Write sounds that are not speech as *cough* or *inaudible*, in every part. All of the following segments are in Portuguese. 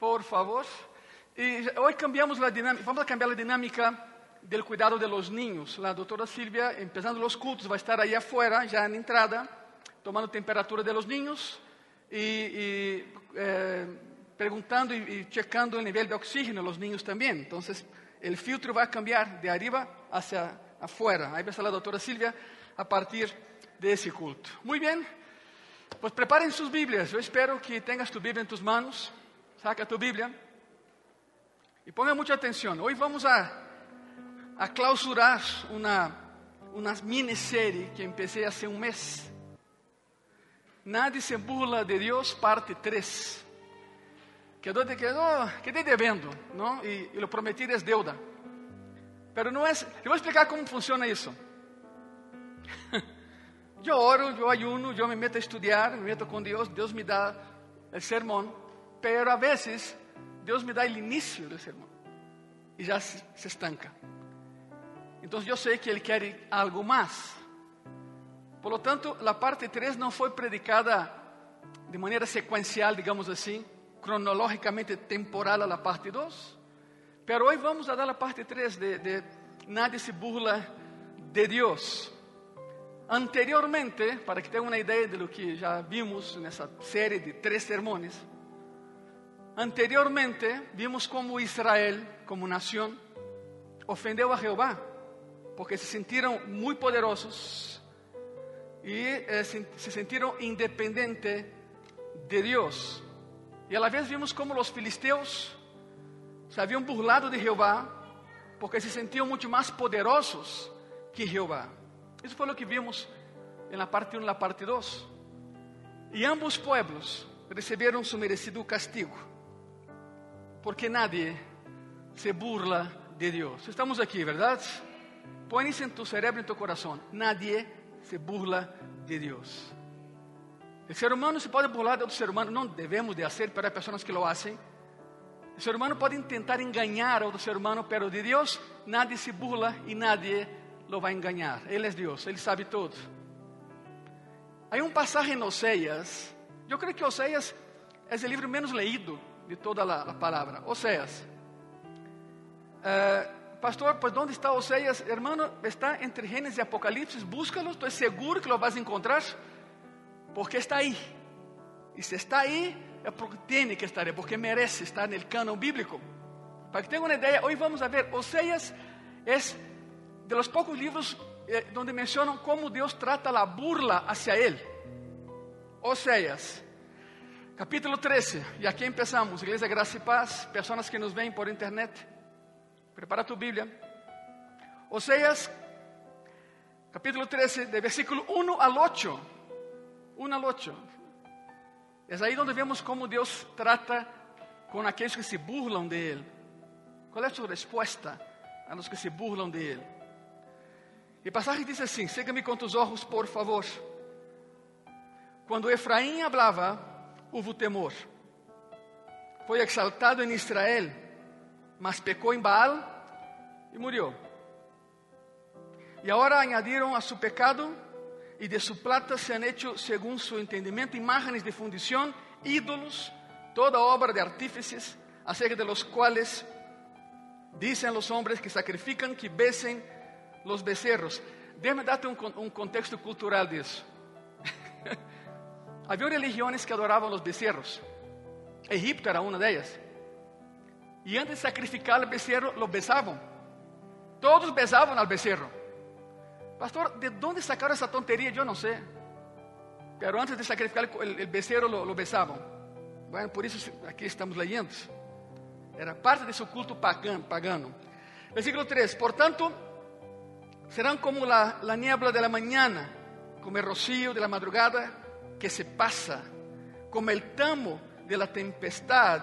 por favor. Y hoy cambiamos la dinámica, vamos a cambiar la dinámica del cuidado de los niños. La doctora Silvia, empezando los cultos, va a estar ahí afuera, ya en entrada, tomando temperatura de los niños y, eh, preguntando y, y, checando el nivel de oxígeno los niños también. Entonces, el filtro va a cambiar de arriba hacia afuera. Ahí va a estar la doctora Silvia a partir de ese culto. Muy bien, pues preparen sus Biblias. Yo espero que tengas tu Biblia en tus manos. Saca tu Biblia y ponga mucha atención. Hoy vamos a, a clausurar una, una miniserie que empecé hace un mes. Nadie se burla de Dios, parte 3. Quedó, quedó, quedé debiendo, ¿no? Y, y lo prometido es deuda. Pero no es. Te voy a explicar cómo funciona eso. *laughs* yo oro, yo ayuno, yo me meto a estudiar, me meto con Dios, Dios me da el sermón, pero a veces Deus me dá o início do sermão e já se, se estanca. Então eu sei que Ele quer algo mais. Por lo tanto, a parte 3 não foi predicada de maneira sequencial, digamos assim, cronológicamente temporal a la parte 2. Pero hoje vamos a dar a parte 3 de, de Nadie se burla de Deus. Anteriormente, para que tenham uma ideia de lo que já vimos nessa série de três sermões, Anteriormente vimos como Israel, como nación, ofendeu a Jehová, porque se sentiram muito poderosos e eh, se, sentiram independentes de Deus. E a la vez vimos como os filisteus se haviam burlado de Jehová, porque se sentiam muito mais poderosos que Jehová. Isso foi o que vimos na parte 1 e na parte 2. E ambos pueblos receberam su merecido castigo porque nadie se burla de Dios. Estamos aquí, ¿verdad? Pon eso en tu cerebro, en tu corazón. Nadie se burla de Dios. El ser humano se puede burlar de otro ser humano, no debemos de hacer, pero hay personas que lo hacen. El ser humano puede intentar engañar a otro ser humano, pero de Dios nadie se burla y nadie lo va a engañar. Él es Dios, Él sabe todo. Hay un pasaje en Oseas, yo creo que Oseas es el libro menos leído de toda a, palavra. Oséias. Uh, pastor, pues ¿dónde está Oséias? Hermano, está entre Gênesis e Apocalipse. Búscalo, estou seguro que lo vas a encontrar. Porque está aí. E se está aí, é porque tem que estar aí, porque merece estar no canon bíblico. Para que tenham uma ideia, hoje vamos a ver, Oséias é de los poucos livros eh, donde mencionam como Deus trata a burla hacia ele. Oséias Capítulo 13, e aqui empezamos. Igreja Graça e Paz, pessoas que nos veem por internet. Prepara tu Bíblia. Oséias, capítulo 13, de versículo 1 al 8. 1 al 8. É aí onde vemos como Deus trata com aqueles que se burlam de Ele. Qual é a sua resposta a los que se burlam de Ele? E passagem diz assim: Siga-me com tus olhos, por favor. Quando Efraim hablava, houve temor. Foi exaltado em Israel, mas pecou em Baal e morreu. E agora añadiram a su pecado e de su plata se han hecho, según su entendimiento, imágenes de fundición, ídolos, toda obra de artífices, acerca de los cuales dicen los hombres que sacrifican, que besen los becerros. Déjame darte un, un contexto cultural de eso. Havia religiões que adoravam os becerros. Egipto era uma delas. E antes de sacrificar o becerro, lo besavam. Todos besavam al becerro. Pastor, ¿de onde sacaram essa tonteria? Eu não sei. Pero antes de sacrificar o becerro, lo, lo besavam. Bueno, por isso aqui estamos leyendo. Era parte de seu culto pagano. pagano. Versículo 3: Portanto, serão como la, la niebla de la mañana, como el rocío de la madrugada que se pasa, como el tamo de la tempestad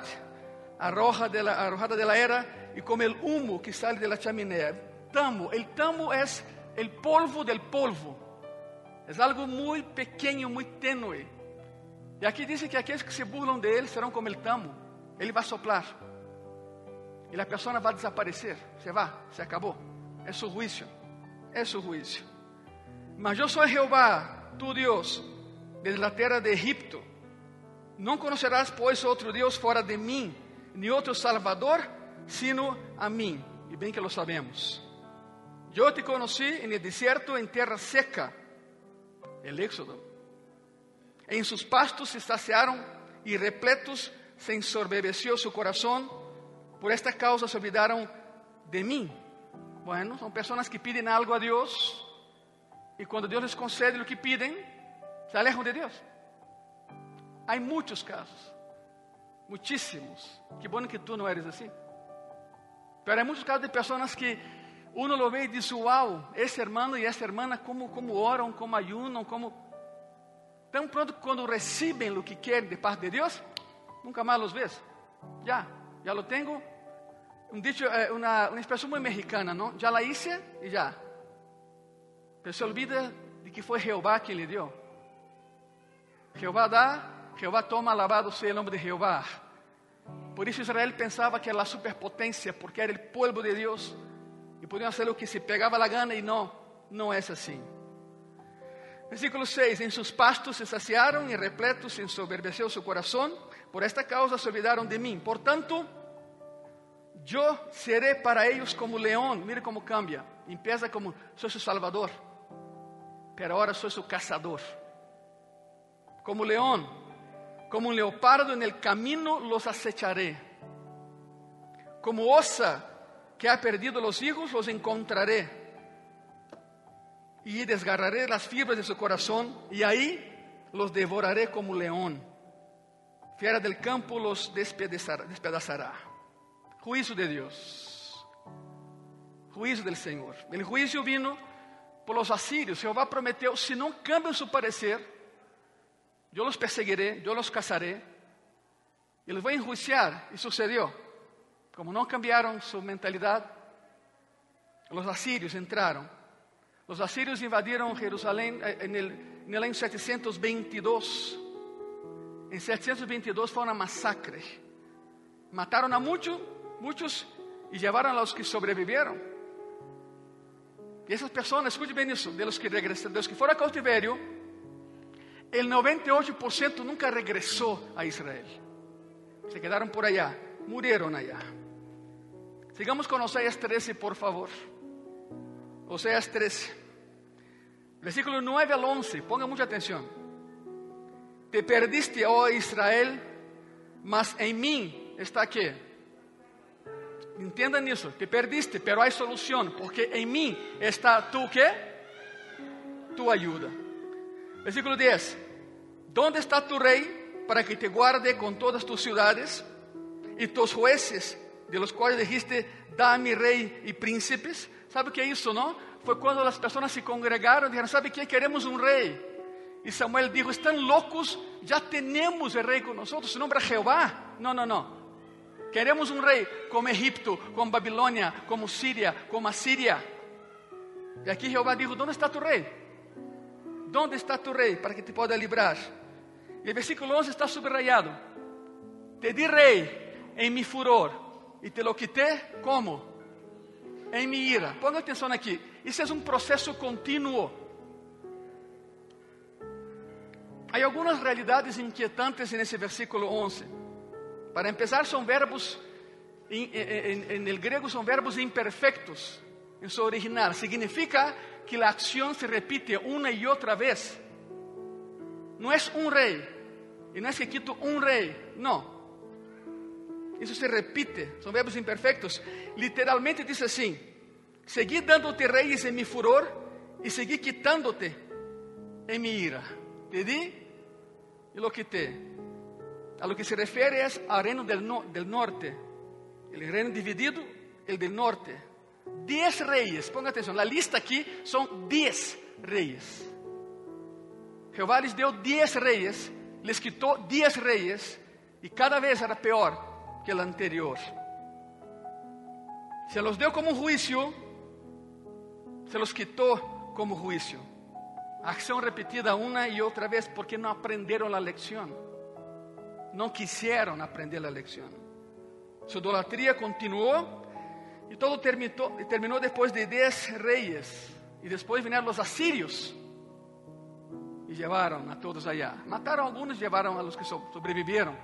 arroja de la, arrojada de la era y como el humo que sale de la chaminea. Tamo, el tamo es el polvo del polvo. Es algo muy pequeño, muy tenue. E aqui diz que aqueles que se burlam de ele serão como el tamo. Ele vai soplar. E a pessoa vai desaparecer. Se vai, se acabou. É seu juízo. É seu juízo. Mas eu sou Jeová, tu Deus, desde la tierra de Egipto. No conocerás pues otro Dios fuera de mí. ni otro Salvador sino a mí. Y bien que lo sabemos. Yo te conocí en el desierto, en tierra seca, el Éxodo. En sus pastos se saciaron y repletos se ensorbebeció su corazón. Por esta causa se olvidaron de mí. Bueno, son personas que piden algo a Dios y cuando Dios les concede lo que piden, se alejan de Dios. Hay muchos casos, muchísimos. Qué bueno que tú no eres así. Pero hay muchos casos de personas que uno lo ve y dice, wow, ese hermano y esa hermana, como, como como ayunan, como... Tão pronto quando recebem o que querem de parte de Deus, nunca mais los ves. Já, já lo tenho. Um dicho, eh, uma, uma expressão muito mexicana, não? Já la hice e já. Pero se olvida de que foi Jeová quem lhe deu. Jeová dá, Jeová toma, alabado seja o nome de Jeová. Por isso Israel pensava que era a superpotência, porque era o povo de Deus e podiam fazer o que se pegava a gana e não, não é assim. Versículo 6: En sus pastos se saciaron y repletos se ensoberbeció su corazón. Por esta causa se olvidaron de mí. Por tanto, yo seré para ellos como león. Mire cómo cambia. Empieza como soy su salvador, pero ahora soy su cazador. Como león, como un leopardo en el camino los acecharé. Como osa que ha perdido los hijos los encontraré y desgarraré las fibras de su corazón y ahí los devoraré como león. Fiera del campo los despedazará. Juicio de Dios. Juicio del Señor. El juicio vino por los asirios. Jehová prometió, si no cambian su parecer, yo los perseguiré, yo los cazaré y los voy a enjuiciar. Y sucedió. Como no cambiaron su mentalidad, los asirios entraron. Los asirios invadieron Jerusalén en el, en el año 722. En 722 fue una masacre. Mataron a muchos, muchos y llevaron a los que sobrevivieron. Y esas personas, escuchen bien eso, de los que regresaron, de los que fueron a cautiverio, el 98% nunca regresó a Israel. Se quedaron por allá, murieron allá. Sigamos con Oseas 13, por favor. Oseas 13, versículo 9 al 11, ponga mucha atención. Te perdiste, oh Israel, mas en mí está aquí. Entiendan eso, te perdiste, pero hay solución, porque en mí está tu qué? Tu ayuda. Versículo 10. ¿Dónde está tu rey para que te guarde con todas tus ciudades y tus jueces, de los cuales dijiste, da a mi rey y príncipes? ¿Sabe o que é isso, não? Foi quando as pessoas se congregaram e disseram: Sabe que queremos um rei? E Samuel dijo: Estão loucos? Já temos o rei com nós, seu nome é Jeová. Não, não, não. Queremos um rei como Egipto, como Babilônia, como Síria, como Assíria. E aqui Jeová dijo: Onde está tu rei? Onde está tu rei para que te possa livrar? E o versículo 11 está subrayado: Te di rei em mi furor e te lo quité como? em minha ira. Ponga atenção aqui. Isso é um processo contínuo. Há algumas realidades inquietantes nesse versículo 11. Para começar, são verbos, em, em grego, são verbos imperfectos em seu original. Significa que a ação se repite uma e outra vez. Não é um rei. E não é que quito um rei. Não. Isso se repite, são verbos imperfeitos. Literalmente diz assim: Segui dando-te reis em mi furor e segui quitando-te em mi ira. Te di e lo quité. A lo que se refere é ao reino del, no, del norte, o reino dividido, el del norte. Diez reis, ponga atenção, a lista aqui são dez reis. Jeová lhes deu dez reis, les quitou dez reis, e cada vez era pior que el anterior. Se los dio como juicio, se los quitó como juicio. Acción repetida una y otra vez porque no aprendieron la lección. No quisieron aprender la lección. Su idolatría continuó y todo terminó, terminó después de diez reyes. Y después vinieron los asirios y llevaron a todos allá. Mataron a algunos, llevaron a los que sobrevivieron.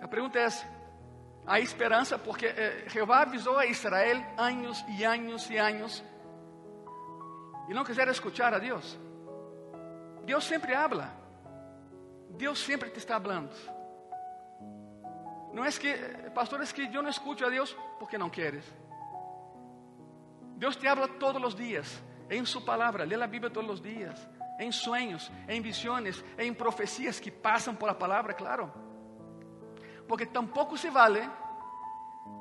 A pergunta é: há esperança? Porque eh, Jeová avisou a Israel anos e anos e anos e não quiseram escuchar a Deus. Deus sempre habla. Deus sempre te está falando. Não é que, pastor, é que eu não escuto a Deus porque não queres. Deus te habla todos os dias, em Sua palavra, lê a Bíblia todos os dias, em sonhos, em visões, em profecias que passam por a palavra, claro. Porque tampouco se vale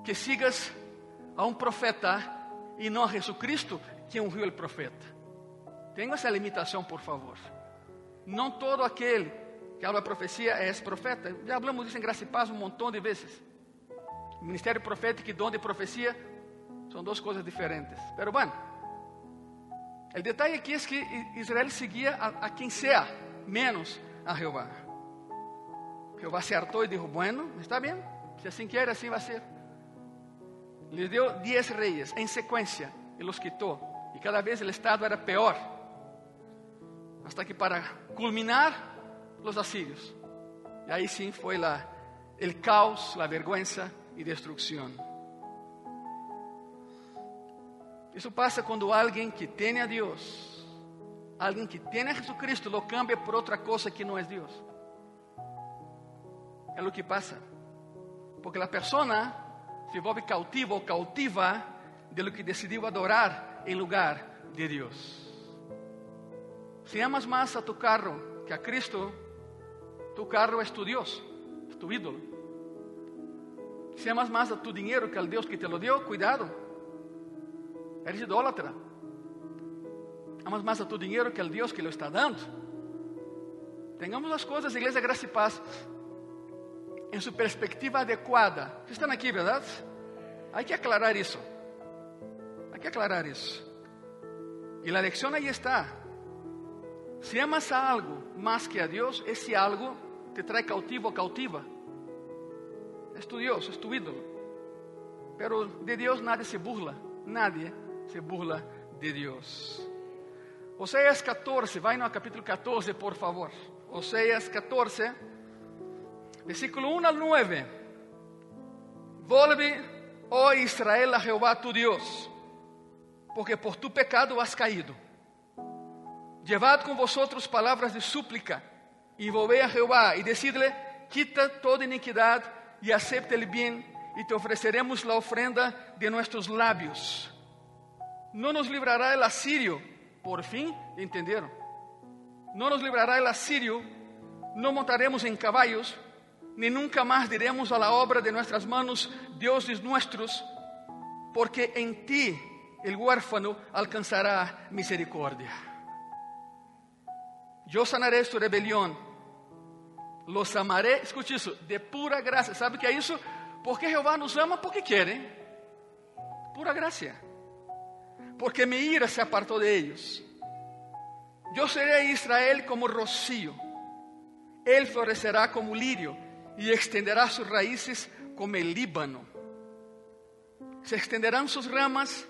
que sigas a um profeta e não a Jesucristo, que ungiu o profeta. Tenha essa limitação, por favor. Não todo aquele que habla profecia é profeta. Já hablamos disso em e Paz um montão de vezes. Ministério profético e dom de profecia são duas coisas diferentes. Pero bueno, o detalhe aqui é que Israel seguia a, a quem sea, menos a Jeová. Jeová se hartou e disse: Bueno, está bem, se assim quer, assim vai ser. Lhe deu dez reis em sequência e los quitou. E cada vez o estado era pior hasta que para culminar los asirios. Y ahí sí fue la, el caos, la vergüenza y destrucción. Isso passa quando alguém que tem a Deus, alguém que tem a Jesucristo, lo cambia por outra coisa que não é Deus. É o que passa. Porque a pessoa se volve cautiva ou cautiva de lo que decidiu adorar em lugar de Deus. Si amas más a tu carro que a Cristo, tu carro es tu Dios, es tu ídolo. Si amas más a tu dinero que al Dios que te lo dio, cuidado, eres idólatra. Amas más a tu dinero que al Dios que lo está dando. Tengamos las cosas, Iglesia Gracia y Paz, en su perspectiva adecuada. Están aquí, ¿verdad? Hay que aclarar eso. Hay que aclarar eso. Y la lección ahí está. Se amas a algo mais que a Deus, esse algo te traz cautivo ou cautiva. É tu Deus, é tu ídolo. Pero de Deus nadie se burla, nadie se burla de Deus. Oséias 14, vai no capítulo 14, por favor. Oséias 14, versículo 1 al 9. Volve, ó Israel, a Jeová tu Deus, porque por tu pecado has caído Llevad con vosotros palabras de súplica y volved a Jehová y decidle, quita toda iniquidad y acepta el bien y te ofreceremos la ofrenda de nuestros labios. No nos librará el asirio, por fin, ¿entendieron? No nos librará el asirio, no montaremos en caballos, ni nunca más diremos a la obra de nuestras manos, dioses nuestros, porque en ti el huérfano alcanzará misericordia. Eu sanarei sua rebelião. Los amaré, escute isso, de pura graça. Sabe o que é isso? Porque Jeová nos ama porque quer, hein? Pura graça. Porque mi ira se apartou de eles. Eu serei Israel como rocío. Ele florescerá como lírio e extenderá suas raízes como el Líbano. Se extenderão suas ramas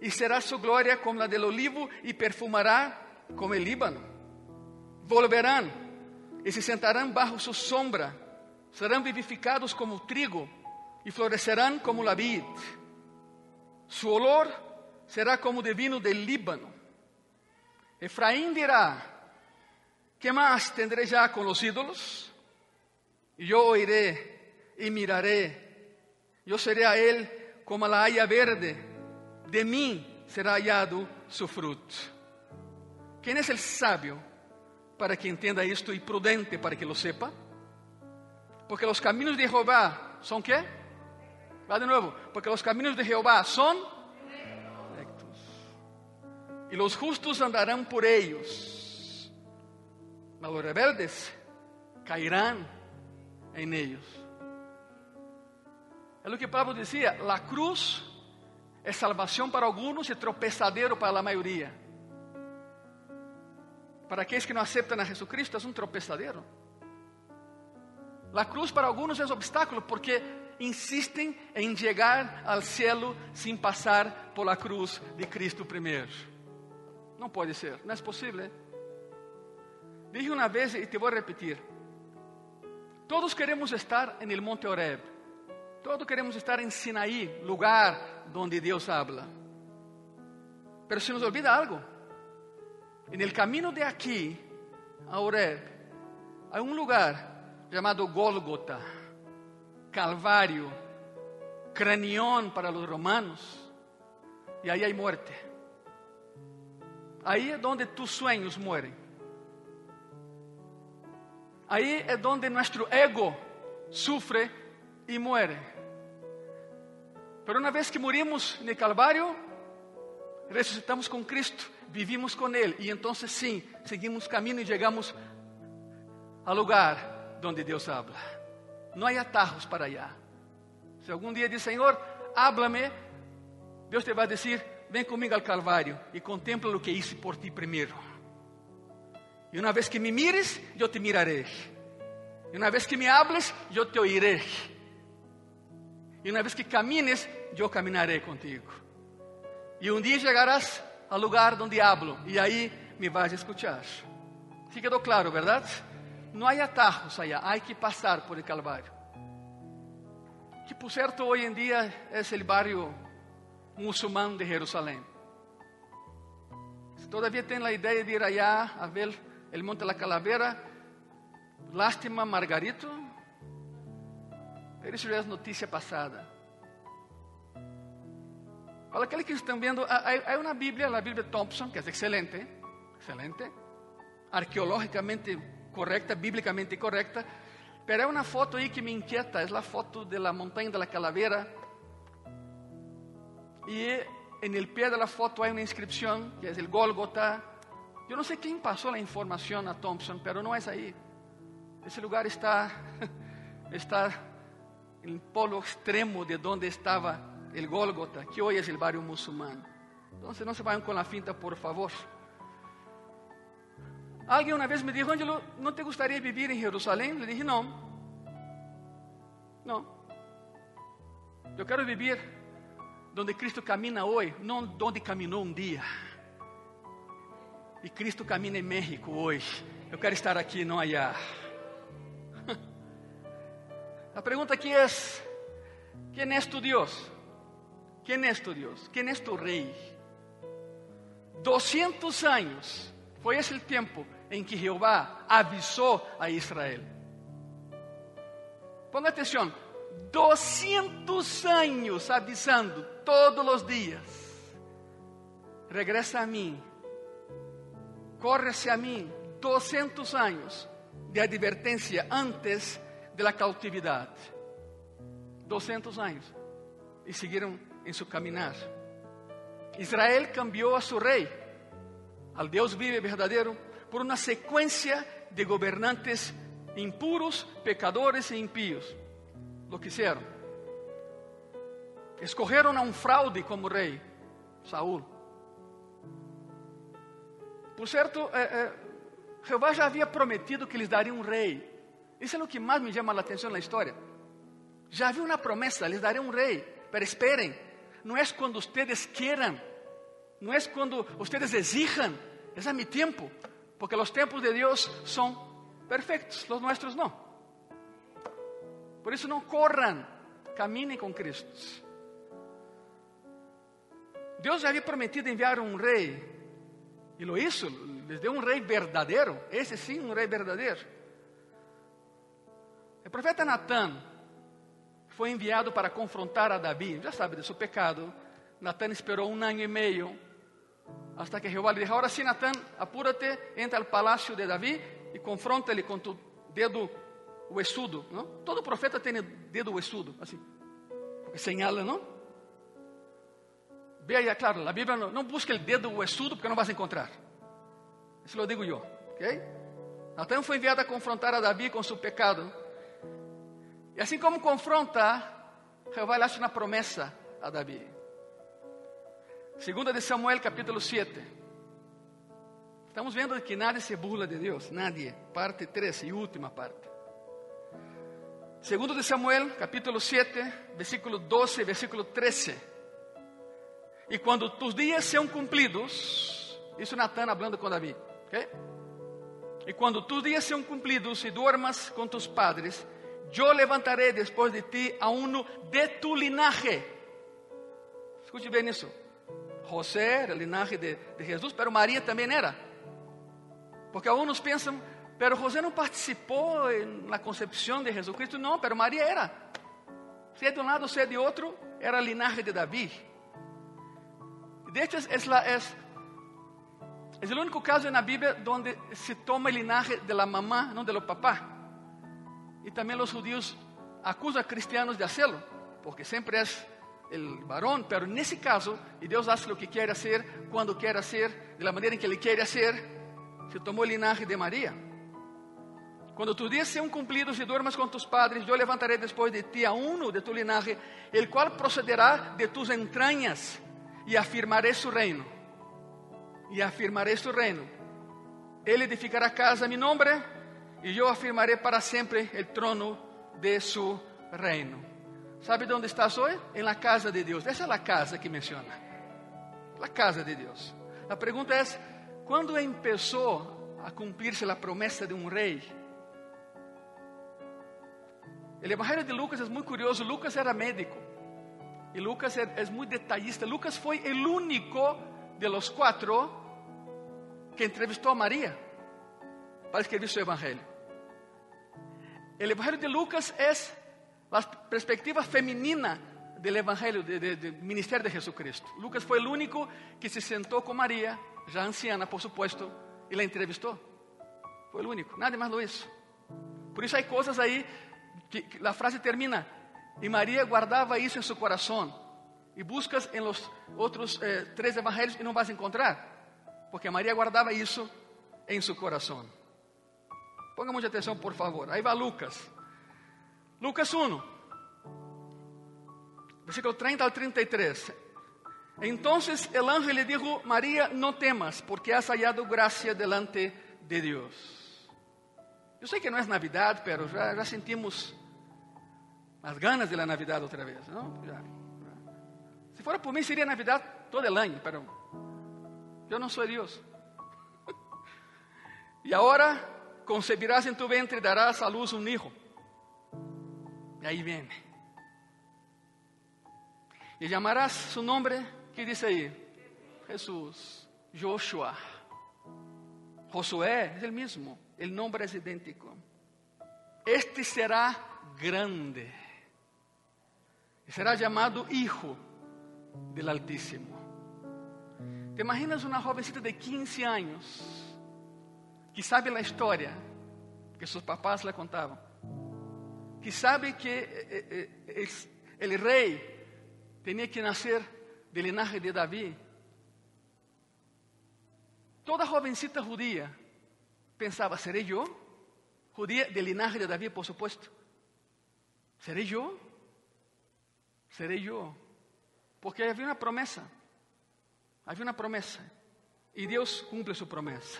e será sua glória como a del olivo e perfumará como el Líbano volverán e se sentarán bajo su sombra, serán vivificados como trigo e florecerán como la vid. Su olor será como de vino del Líbano. Efraín dirá: ¿Qué más tendré ya con los ídolos? Y yo oiré y miraré. Yo seré a él como la haya verde. De mí será hallado su fruto. ¿Quién es el sabio? Para que entenda isto e prudente para que lo sepa. Porque os caminhos de Jeová são quê? Vá de novo. Porque os caminhos de Jeová são rectos. E os justos andarão por eles. Mas os rebeldes cairão em eles. É o que Pablo dizia: a cruz é salvação para alguns e tropeçadero para a maioria. Para aqueles que não aceitam a Jesucristo, é um tropeçadero. A cruz para alguns é obstáculo porque insistem em chegar ao cielo sem passar por la cruz de Cristo primeiro. Não pode ser, não é possível. Dije uma vez e te vou repetir: Todos queremos estar en el monte Oreb. Todos queremos estar en Sinaí, lugar donde Dios habla. Pero se nos olvida algo. En el camino de aquí a Oreb hay un lugar llamado Gólgota, Calvario, cranión para los romanos. Y ahí hay muerte. Ahí es donde tus sueños mueren. Ahí es donde nuestro ego sufre y muere. Pero una vez que morimos en el Calvario, resucitamos con Cristo, vivimos con Él y entonces sí, seguimos camino y llegamos al lugar donde Dios habla. No hay atajos para allá. Si algún día dice, Señor, háblame, Dios te va a decir, ven conmigo al y contempla lo que hice por ti primero. Y una vez que me mires, yo te miraré. Y una vez que me hables, yo te oiré. Y una vez que camines, yo caminaré contigo. Y un día llegarás al lugar donde hablo y ahí me a escuchar. ¿Sí quedó claro, verdad? No hay atajos allá, hay que pasar por el Calvario. Que por cierto hoy en día es el barrio musulmán de Jerusalén. Si todavía tienen la idea de ir allá a ver el Monte de la Calavera, lástima Margarito, isso já é notícia passada. Para aqueles que estão vendo, há uma Bíblia, a Bíblia Thompson, que é excelente, excelente, arqueológicamente correcta, bíblicamente correcta, pero hay una foto ahí que me inquieta, es la foto de la montaña de la calavera. Y en el pie de la foto hay una inscripción que es el Gólgota. Yo no sé quién pasó la información a Thompson, pero no es ahí. Ese lugar está, *laughs* está en el polo extremo de donde estaba el Gólgota, que hoy es el barrio musulmán. Entonces no se vayan con la finta, por favor. Alguien una vez me dijo, Angelo, ¿no te gustaría vivir en Jerusalén? Le dije, no. No. Yo quiero vivir donde Cristo camina hoy, no donde caminó un día. Y Cristo camina en México hoy. Yo quiero estar aquí, no allá. *laughs* La pregunta aquí es, ¿quién es tu Dios? ¿Quién es tu Dios? ¿Quién es tu rey? 200 años fue ese el tiempo en que Jehová avisó a Israel. Ponga atención, 200 años avisando todos los días. Regresa a mí, córrese a mí, 200 años de advertencia antes de la cautividad. 200 años. Y siguieron en su caminar. Israel cambió a su rey, al Dios vive verdadero, por una secuencia de gobernantes impuros, pecadores e impíos. Lo que hicieron. Escogieron a un fraude como rey, Saúl. Por cierto, eh, eh, Jehová já havia prometido que lhes daria um rei. Isso é o que mais me chama a atenção na história. Já havia uma promessa, lhes daria um rei. Pero esperem, não é quando ustedes queiram, não é quando ustedes exijam, é a mi tempo. Porque los tempos de Dios son perfectos, los nuestros no. Por eso no corran, caminen con Cristo. Ya había prometido enviar un rey y lo hizo, les dio un rey verdadero, ese sí, un rey verdadero. El profeta Natán foi enviado para confrontar a Davi, já sabe de seu pecado. Natán esperou um ano e meio hasta que Jehová le dijo, ahora sí, Natán, apúrate, entra al palacio de David y confróntale con tu dedo huesudo, ¿no? Todo profeta tiene dedo huesudo, así, porque señala, ¿no? Ve allá, claro, la Biblia no, no busca el dedo huesudo porque no vas a encontrar. Eso lo digo yo, ¿ok? Natán foi enviado a confrontar a Davi com seu pecado. E assim como confronta, Jeová le hace uma promessa a Davi. Segunda de Samuel, capítulo 7. Estamos vendo que nadie se burla de Deus, nadie. Parte 13 e última parte. Segundo de Samuel, capítulo 7, versículo 12, versículo 13. E quando tus dias sejam cumpridos, isso Natan hablando com Davi? E quando tus dias sejam cumpridos e duermas com tus padres, yo levantaré después de ti a uno de tu linaje. Escute bien eso. José era linaje de, de Jesús, pero María también era. Porque algunos piensan, pero José no participó en la concepción de Jesucristo. No, pero María era. Sea de un lado, sea de otro, era linaje de David. De hecho, es, la, es, es el único caso en la Biblia donde se toma el linaje de la mamá, no de los papás. Y también los judíos acusan a cristianos de hacerlo, porque es el varón, pero en ese caso, y Dios hace lo que quiere hacer, cuando quiere hacer, de la manera en que le quiere hacer, se tomó el linaje de María. Cuando tus días sean cumplidos y duermas con tus padres, yo levantaré después de ti a uno de tu linaje, el cual procederá de tus entrañas, y afirmaré su reino. Y afirmaré su reino. Él edificará casa a mi nombre, y yo afirmaré para siempre el trono de su reino. ¿Sabe dónde estás hoy? En la casa de Dios. Esa es la casa que menciona. La casa de Dios. La pregunta es, ¿cuándo empezó a cumplirse la promesa de un rey? El Evangelio de Lucas es muy curioso. Lucas era médico. Y Lucas es muy detallista. Lucas fue el único de los cuatro que entrevistó a María para escribir su Evangelio. El Evangelio de Lucas es la perspectiva femenina del Evangelio, del de, de ministerio de Jesucristo. Lucas fue el único que se sentó con María, ya anciana por supuesto, y la entrevistó. Fue el único, nadie más lo hizo. Por eso hay cosas ahí que, que la frase termina, y María guardaba eso en su corazón. Y buscas en los otros eh, tres evangelios y no vas a encontrar, porque María guardaba eso en su corazón. Ponga mucha atención, por favor. Ahí va Lucas. Lucas 1, versículo 30 al 33. Entonces el ángel le dijo, María, no temas, porque has hallado gracia delante de Dios. Yo sé que no es Navidad, pero ya, ya sentimos las ganas de la Navidad otra vez, ¿no? Ya. Si fuera por mí sería Navidad todo el año, pero yo no soy Dios. *laughs* y ahora concebirás en tu vientre y darás a luz un hijo. Y ahí viene. Y llamarás su nombre, ¿qué dice ahí? Jesús, Joshua. Josué es el mismo, el nombre es idéntico. Este será grande. Será llamado Hijo del Altísimo. ¿Te imaginas una jovencita de 15 años que sabe la historia que sus papás le contaban? que sabe que eh, eh, el rey tenía que nacer del linaje de David. Toda jovencita judía pensaba, ¿seré yo? Judía del linaje de David, por supuesto. ¿Seré yo? ¿Seré yo? Porque había una promesa. Había una promesa. Y Dios cumple su promesa.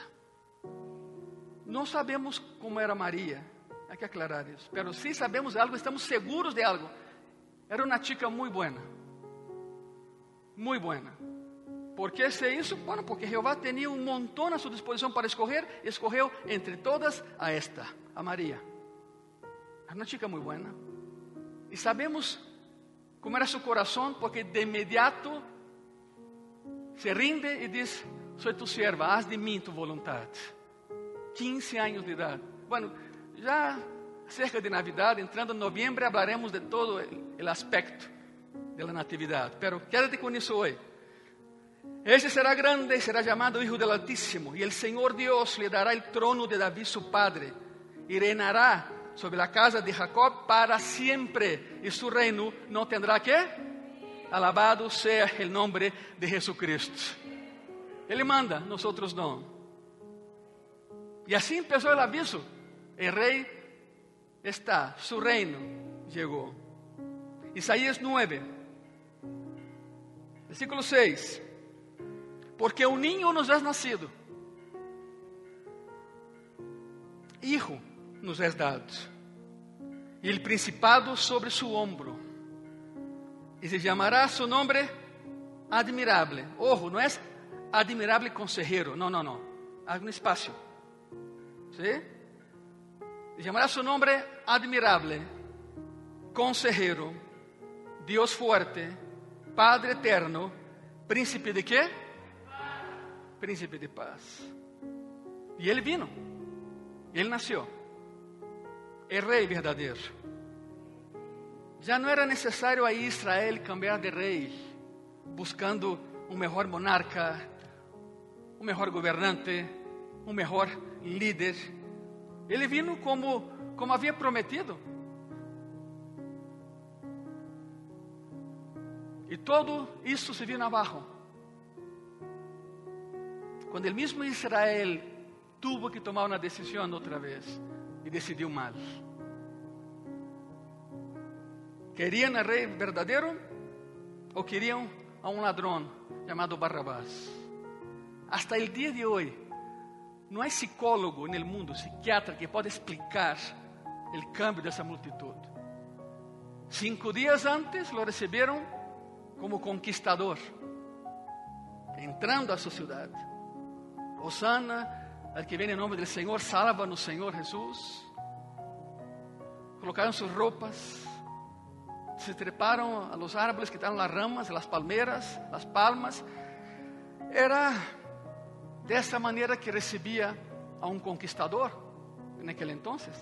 No sabemos cómo era María. Hay que aclarar isso. Pero si sabemos algo, estamos seguros de algo. Era uma chica muito buena. Muito buena. ¿Por qué sé isso? Bueno, porque Jehová tinha um montão a sua disposição para escoger, e escolheu entre todas a esta, a Maria. Era uma chica muito buena. E sabemos como era seu coração, porque de imediato se rinde e diz: Soy tu sierva, haz de mim tu vontade. 15 anos de idade. Bueno, já cerca de Navidad, entrando em novembro, hablaremos de todo o aspecto de la natividad. Pero quédate con eso hoy. Este será grande y será llamado Hijo del Altísimo, y el Señor Dios le dará el trono de David su padre, y reinará sobre la casa de Jacob para siempre, y su reino no tendrá que. Alabado sea el nombre de Jesucristo. Ele manda, nosotros no. Y así empezó el aviso. El rey está, su reino llegó. Isaías 9, versículo 6. Porque un niño nos es nacido, hijo nos es dado, y el principado sobre su hombro, y se llamará su nombre admirable. Ojo, no es admirable consejero, no, no, no, hay un espacio. ¿Sí? llamará su nombre admirable, consejero, Dios fuerte, Padre eterno, príncipe de quê? Príncipe de paz. E ele vino, ele nasceu, é rei verdadeiro. Já não era necessário aí Israel cambiar de rei, buscando um melhor monarca, um melhor governante, um melhor líder. Ele vino como, como havia prometido. E todo isso se vino abaixo. Quando o mesmo Israel tuvo que tomar uma decisão outra vez e decidiu mal. Queriam a rei verdadeiro ou queriam a um ladrão chamado Barrabás? Hasta o dia de hoje, não há psicólogo no mundo, psiquiatra, que pode explicar o cambio dessa multitud. Cinco dias antes lo receberam como conquistador, entrando a sua cidade. Osana, al que em nome do Senhor, salva-nos, Senhor Jesus. Colocaram suas roupas, se treparam a los árboles que estavam nas ramas, las palmeras, las palmas. Era dessa maneira que recebia a um conquistador naquele entonces.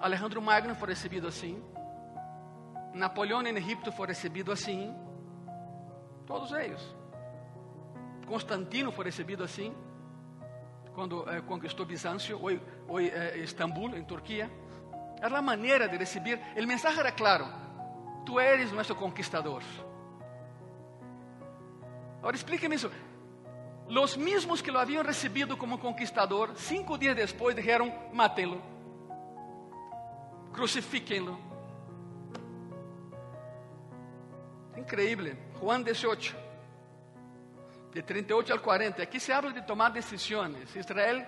Alejandro Magno foi recebido assim. Napoleão em Egipto foi recebido assim. Todos eles. Constantino foi recebido assim, quando eh, conquistou Bizâncio, hoje, hoje eh, Istambul, em Turquia. Era a maneira de receber. O mensagem era claro: Tu eres nosso conquistador. Agora explique-me isso. Os mesmos que lo haviam recebido como conquistador, cinco dias depois dijeron: Mátenlo, crucifíquenlo. Increíble. Juan 18, de 38 al 40. Aqui se habla de tomar decisões. Israel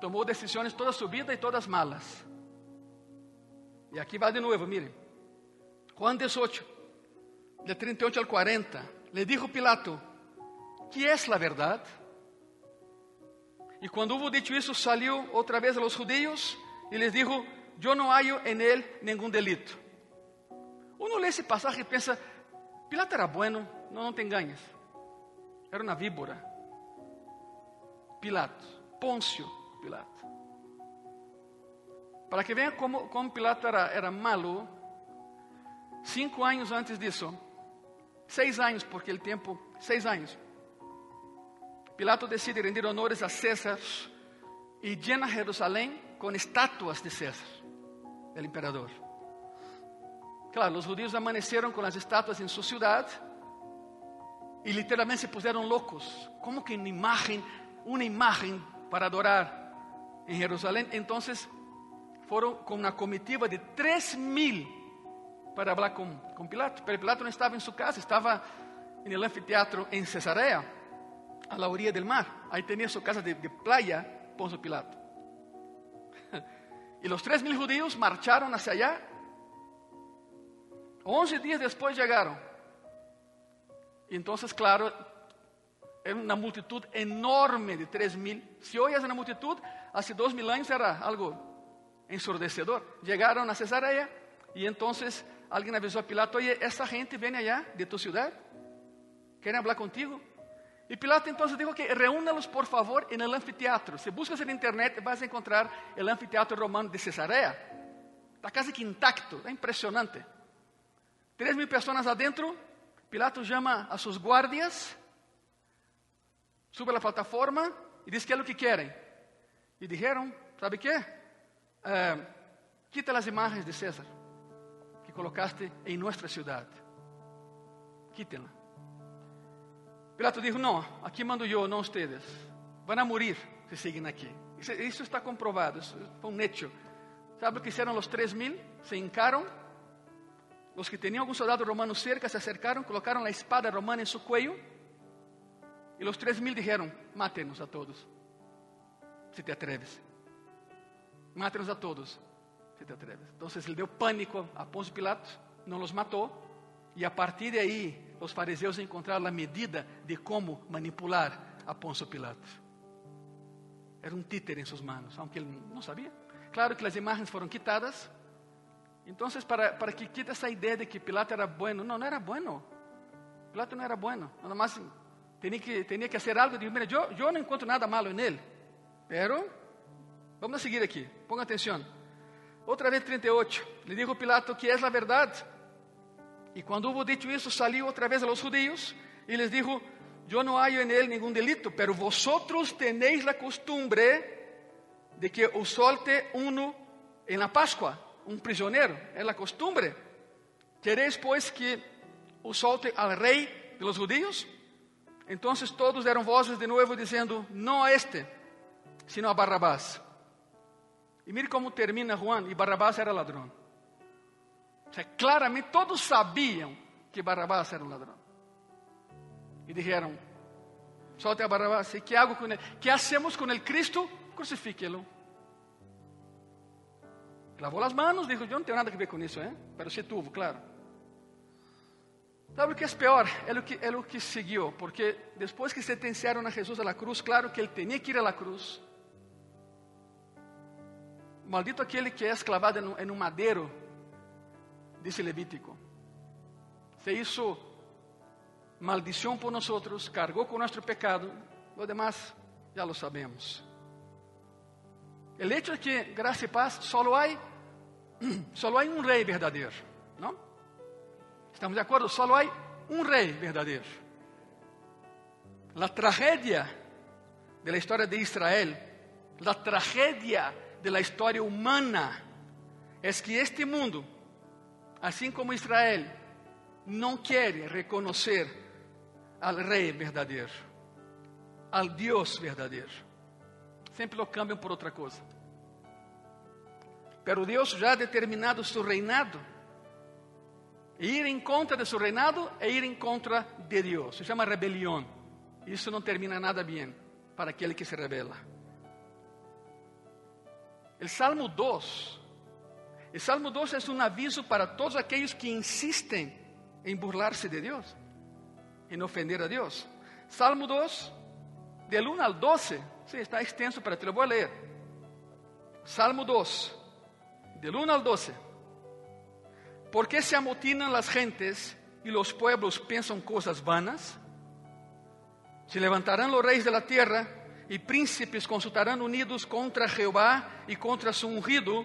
tomou decisões toda sua vida e todas malas. E aqui vai de novo, mire. Juan 18, de 38 al 40. Le dijo Pilato: que é a verdade? E quando houve dito isso, saiu outra vez a los judíos e les dijo: Eu não hallo en él nenhum delito. Uno lê esse passagem e pensa: Pilato era bueno, não, não te enganes. Era uma víbora. Pilato, Pôncio Pilato. Para que veja como, como Pilato era, era malo, cinco anos antes disso, seis anos, porque o tempo, seis anos, Pilato decide rendir honores a César e llena Jerusalém com estátuas de César, el imperador. Claro, os judíos amaneceram com as estátuas em sua cidade e literalmente se puseram loucos. Como que uma imagem, uma imagem para adorar em Jerusalém? Então foram com uma comitiva de 3 mil para falar com, com Pilato. Pero Pilato não estava em sua casa, estava no anfiteatro em Cesarea a la orilla del mar. Ahí tenía su casa de, playa, Poncio Pilato. *laughs* y los tres mil judíos marcharon hacia allá. Once días después llegaron. Y entonces, claro, era una multitud enorme de tres mil. Si hoy es una multitud, hace dos mil años era algo ensordecedor. Llegaron a Cesarea y entonces alguien avisó a Pilato, oye, esta gente viene allá de tu ciudad, quieren hablar contigo. E Pilato então dijo que reúna-los por favor en el anfiteatro. Se buscas en internet vas a encontrar el anfiteatro romano de Cesarea. Está casi que intacto, é impressionante. Três mil pessoas adentro. Pilato chama a seus guardias, sube a plataforma e diz que é o que querem. E dijeron, sabe que? Eh, quita as imagens de César que colocaste em nossa cidade. Quítenla. Pilato dijo, não, aqui mando eu, não ustedes. Van a morir se siguen. Isso, isso está comprovado, isso foi um hecho. ¿Sabe o que fizeram os três mil? Se hincaram. Os que tinham algum soldado romano cerca se acercaram, colocaram a espada romana em seu cuello. E os três mil dijeron, mátenos a todos, se te atreves. Mátenos a todos, se te atreves. Então ele deu pânico a Pôncio Pilato, não os matou. E a partir de aí, os fariseus encontraram a medida de como manipular a Ponço Pilato. Era um títere em suas mãos, aunque ele não sabia. Claro que as imagens foram quitadas Entonces, para, para que quite esa idea de que Pilato era bueno, no, no era bueno. Pilato no era bueno, nada más tenía que, tenía que hacer algo. Digo, mira, yo, yo no encuentro nada malo él, pero vamos a seguir aquí, ponga atención. Otra vez 38, le dijo Pilato que es la verdad. Y cuando hubo dicho eso, salió otra vez a los judíos y les dijo, yo no hallo en él ningún delito, pero vosotros tenéis la costumbre de que os solte uno en la Pascua un prisionero, es la costumbre. ¿Queréis pues que os solte al rey de los judíos? Entonces todos dieron voces de nuevo diciendo, no a este, sino a Barrabás. Y mire cómo termina Juan, y Barrabás era ladrón. Sea, claramente todos sabían que Barrabás era un ladrón. Y dijeron, solte a Barrabás, ¿y qué hago con él? ¿Qué hacemos con el Cristo? Crucifíquelo. Lavou as mãos, dijo, eu não tenho nada a ver com isso, hein? Pero se tuvo, claro. Sabe o que é pior? É o que, é o que seguiu, porque depois que sentenciaram a Jesus a la cruz, claro que ele tinha que ir a la cruz. Maldito aquele que é esclavado em um madeiro, disse Levítico. Se hizo maldição por nós, cargou com nosso pecado, lo demás já lo sabemos. El hecho de que gracia y paz solo hay, *clears throat* solo hay un rey verdadero, ¿no? ¿Estamos de acuerdo? Solo hay un rey verdadero. La tragedia de la historia de Israel, la tragedia de la historia humana, es que este mundo, así como Israel, no quiere reconocer al rey verdadero, al Dios verdadero. sempre lo cambiam por outra coisa. Pero Deus já ha determinado seu reinado. Ir em contra de seu reinado é ir em contra de Deus. Se chama rebelião. Isso não termina nada bem para aquele que se rebela. O Salmo 2. O Salmo 2 é um aviso para todos aqueles que insistem em burlar-se de Deus, em ofender a Deus. Salmo 2, del 1 al 12, Sí, está extenso, pero te lo voy a leer. Salmo 2, del 1 al 12. ¿Por qué se amotinan las gentes y los pueblos piensan cosas vanas? Se levantarán los reyes de la tierra y príncipes consultarán unidos contra Jehová y contra su ungido,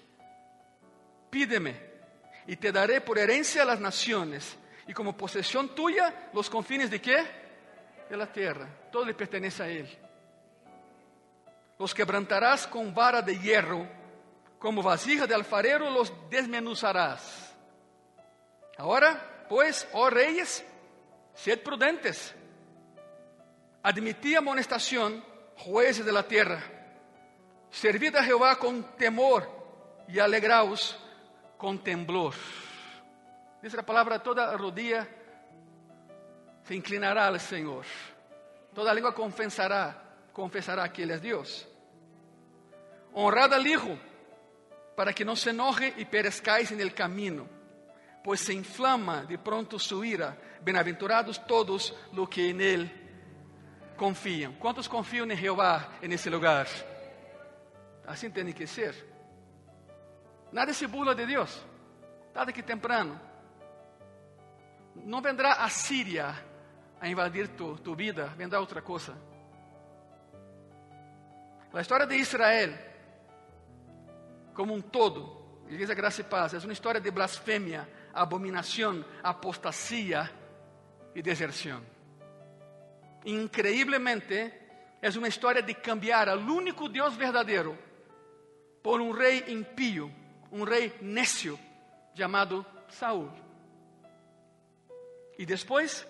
Pídeme y te daré por herencia las naciones y como posesión tuya los confines de qué? de la tierra, todo le pertenece a Él. Los quebrantarás con vara de hierro, como vasija de alfarero los desmenuzarás. Ahora, pues, oh reyes, sed prudentes. Admitid amonestación, jueces de la tierra. Servid a Jehová con temor y alegraos con temblor. Dice la palabra toda rodilla se inclinará al Señor. Toda lengua confesará, confesará que Él es Dios. Honrad al Hijo, para que no se enoje y perezcáis en el camino, pues se inflama de pronto su ira. Bienaventurados todos los que en Él confían. ¿Cuántos confían en Jehová en ese lugar? Así tiene que ser. Nadie se burla de Dios, tarde que temprano. No vendrá a Siria a invadir tu, tu vida, vendrá outra coisa. A história de Israel, como um todo, Igreja Graça e Paz, é uma história de blasfêmia, abominação, apostasia e deserção. Increíblemente, é uma história de cambiar ao único Deus verdadeiro por um rei impío, um rei necio, chamado Saul. E depois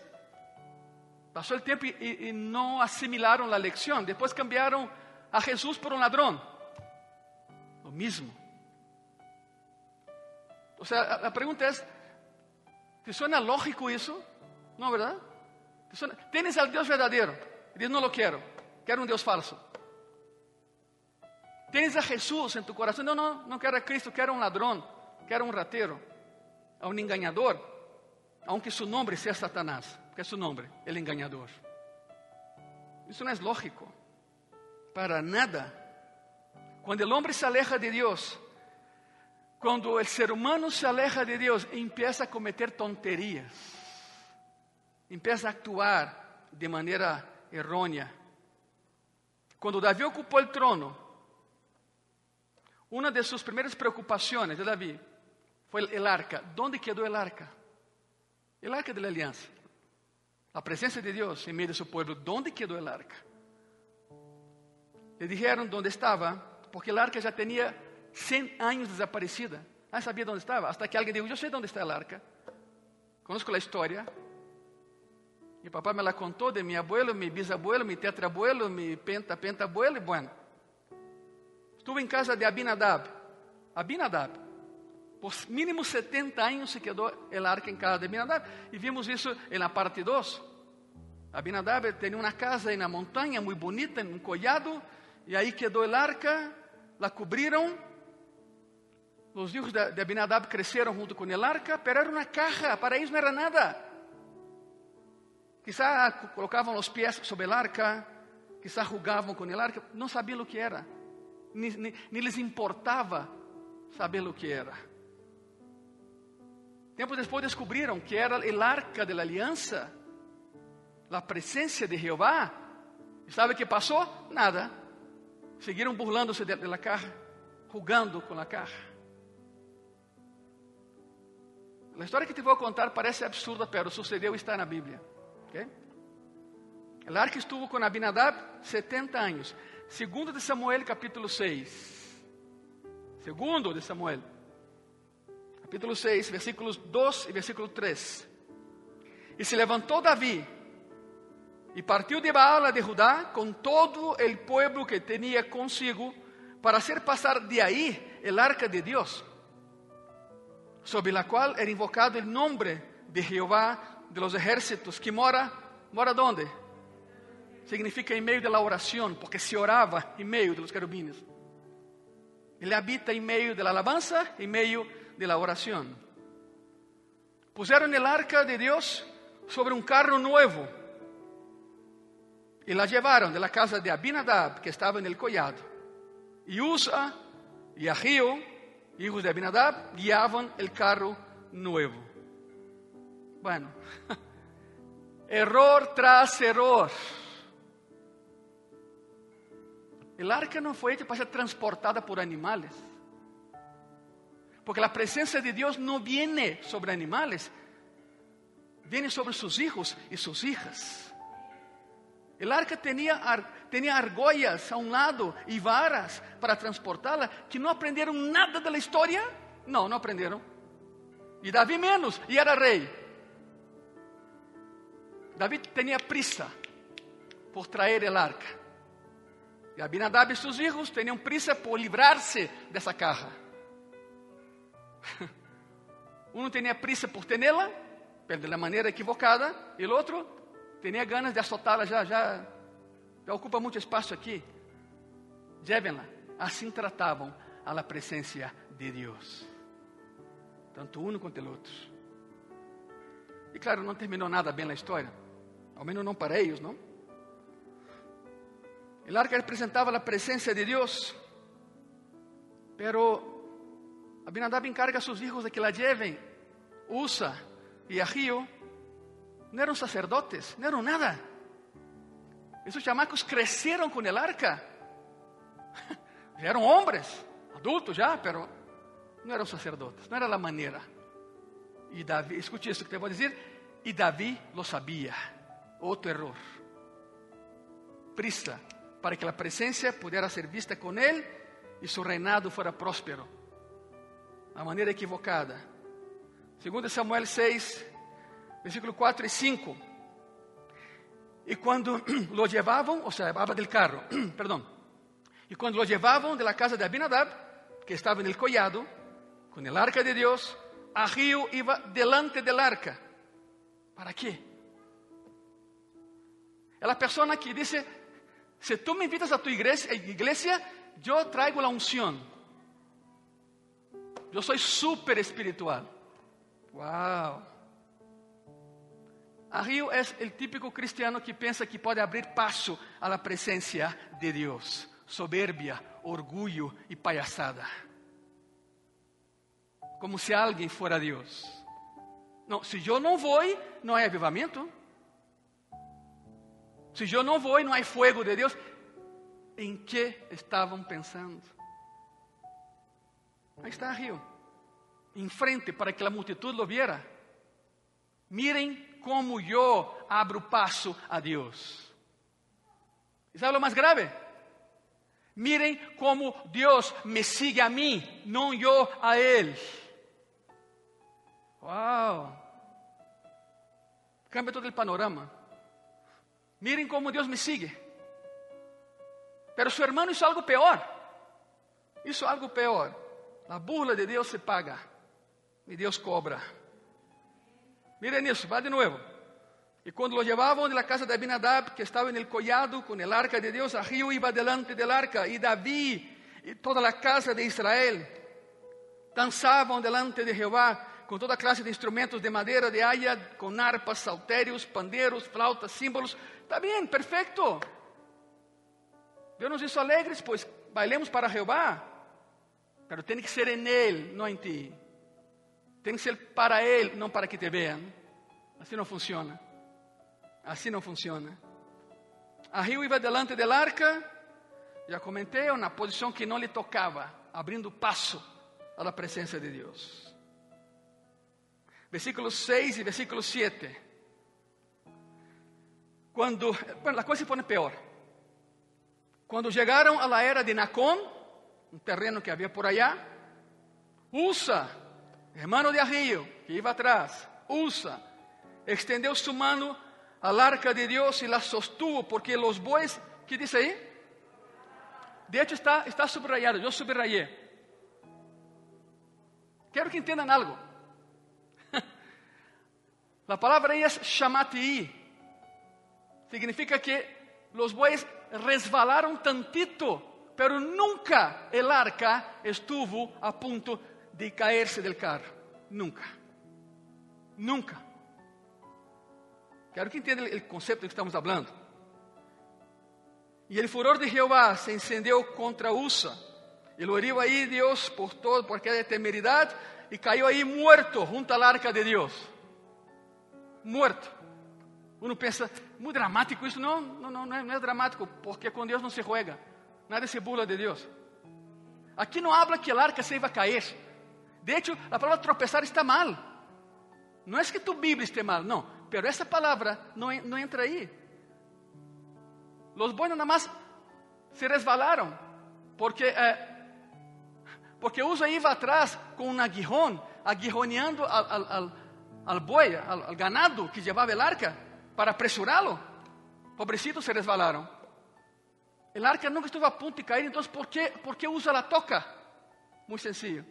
Pasó el tiempo y, no asimilaron la lección. Después cambiaron a Jesús por un ladrón. Lo mismo. O sea, la, la pregunta es, ¿te suena lógico eso? No, ¿verdad? ¿Te suena? Tienes al Dios verdadero. Y dices, no lo quiero. Quiero un Dios falso. Tienes a Jesús en tu corazón. No, no, no quiero a Cristo. Quiero un ladrón. Quiero un ratero. A un engañador. Aunque su nombre sea Satanás. Que es su nombre, el engañador. Eso no es lógico. Para nada. Cuando el hombre se aleja de Dios, cuando el ser humano se aleja de Dios, empieza a cometer tonterías, empieza a actuar de manera errónea. Cuando David ocupó el trono, una de sus primeras preocupaciones de David fue el, arca. ¿Dónde quedó el arca? El arca de la. La presencia de Dios en medio de su pueblo. ¿Dónde quedó el arca? Le dijeron dónde estaba porque el arca ya tenía 100 años desaparecida. Nadie sabía dónde estaba, hasta que alguien dijo, yo sé dónde está el arca. Conozco la historia. Mi papá me la contó de mi abuelo, mi bisabuelo, mi tetrabuelo, mi penta, pentabuelo, y bueno. Estuve en casa de Abinadab. Abinadab. Por mínimo 70 años se quedó el arca en casa de Abinadab. Y vimos en la parte 2. Abinadab tenía una casa en la montaña muy bonita, en un collado, y ahí quedó el arca la cubrieron. Los hijos de, Abinadab crecieron junto con el arca, pero era una caja, para ellos no era nada. Quizá colocavam os pés sobre el arca, quizá jugavam com el arca, não sabiam o que era, nem, lhes importava saber o que era. Tempo depois descobriram que era o arca da aliança, a presença de Jeová. E sabe o que passou? Nada. Seguiram burlando-se de, de la caja, jugando com a. A história que te vou contar parece absurda, pero sucedeu e está na Bíblia. Okay? El arca estuvo com Abinadab 70 anos. Segundo de Samuel, capítulo 6. Segundo de Samuel, capítulo 6, versículos 2 e versículo 3. E se levantou Davi e partiu de Baala de Judá com todo o pueblo que tinha consigo para hacer passar de aí el arca de Deus, sobre la qual era invocado el nombre de Jehová de los ejércitos, que mora, mora onde? Significa em meio de la oração, porque se orava em meio de los querubines. Ele habita em meio de la alabanza, em meio de la oração. Puseram el arca de Deus sobre um carro novo e la llevaron de la casa de Abinadab, que estaba en el collado. Y Usa y Ahio, hijos de Abinadab, guiaban el carro nuevo. Bueno, *laughs* error tras error. El arca no fue hecha para ser transportada por animales. Porque la presencia de Dios no viene sobre animales, viene sobre sus hijos y sus hijas. El arca tenía, tenía argollas a un lado y varas para transportarla, que no aprendieron nada de la historia. No, no aprendieron. Y David menos, y era rey. David tenía prisa por traer el arca. Y Abinadab y sus hijos tenían prisa por librarse de esa caja. Uno *laughs* tenía prisa por tenerla, pero de la manera equivocada, y el otro Tinha ganas de azotá-la, já, já, já ocupa muito espaço aqui. Llévenla. Assim tratavam a la de Deus. Tanto um quanto o outro. E claro, não terminou nada bem a história. Ao menos não para eles, não? El arca representava a presença de Deus. Pero Abinadab encarga a seus filhos de que la lleven. Usa e Ahio no eran sacerdotes, no eran nada. Esos chamacos crecieron con el arca. *laughs* eran hombres, adultos ya, pero no eran sacerdotes, no era la manera. Y David, escuche esto que te voy a decir, y David lo sabía. Otro error. Prisa para que la presencia pudiera ser vista con él y su reinado fuera próspero. A manera equivocada. Segundo Samuel 6, versículo 4 y 5. Y cuando *clears throat* lo llevaban, o sea, habla del carro, *clears throat* perdón. Y cuando lo llevaban de la casa de Abinadab, que estaba en el collado, con el arca de Dios, Ahío iba delante del arca. ¿Para qué? É a pessoa que diz: se tu me invitas a tu igreja, iglesia eu traigo a unção. Eu sou super espiritual. Wow. Rio é o típico cristiano que pensa que pode abrir passo à presença de Deus. Soberbia, orgulho e palhaçada. Como se alguém fora Deus. Não, se eu não vou, não há avivamento. Se eu não vou, não há fogo de Deus. Em que estavam pensando? Aí está Rio, em frente para que a multitud lo viera. Miren como eu abro passo a Deus. ¿Y sabe lo mais grave? Miren como Deus me sigue a mim, não eu a Ele. Wow. Cambia todo o panorama. Miren como Deus me sigue. Pero su hermano hizo algo peor. Hizo algo peor. La burla de Deus se paga. E Deus cobra. Miren isso, vá de novo. E quando lo llevavam de la casa de Abinadab, que estava en el collado con el arca de Deus, Ahío iba delante del arca, e Davi e toda a casa de Israel dançavam delante de Jeová com toda classe de instrumentos de madeira, de haya, com harpas, saltérios, pandeiros, flautas, símbolos. Está bem, perfeito. Deus nos hizo alegres, pois bailemos para Jeová. Pero tem que ser em Ele, não em ti. Tem que ser para Ele, não para que te vejam. Assim não funciona. Assim não funciona. Rio iba delante del arca, já comentei, na posição que não lhe tocava, abrindo passo à presença de Deus. Versículo 6 e versículo 7. Quando, bueno, a coisa se põe pior. Quando chegaram a la era de Nacón, um terreno que havia por allá, Usa, hermano de Ahío, que iba atrás, Usa, extendeu sua mano al arca de Deus e la sostuvo, porque os bois, que diz aí? De hecho está, está subrayado, eu subrayé. Quero que entendam algo. *laughs* a palavra aí é chamati. Significa que os bois resvalaram tantito, pero nunca el arca estuvo a punto de caerse del carro. Nunca. Nunca. Quero que entenda o conceito que estamos falando. E o furor de Jeová se encendeu contra Usa. E lo heriu aí Deus por todo, por aquela temeridade, e caiu aí muerto junto à arca de Deus. Muerto. Uno pensa, muito dramático isso. Não, não, não, não é, não é dramático, porque com Deus não se juega. Nada se burla de Deus. Aqui não habla que a arca se iba a cair. De hecho, a palavra tropeçar está mal. Não é que tu Bíblia esté mal, não. Pero essa palavra não, não entra aí. Los buenos nada más se resvalaram. Porque, eh, porque Usa iba atrás com um aguijón, aguijoneando al, al, al, al boi, al ganado que levava el arca para apresurá-lo. Pobrecitos se resvalaram. O arca nunca estuvo a ponto de cair, então por que, por que usa a toca? Muito sencillo.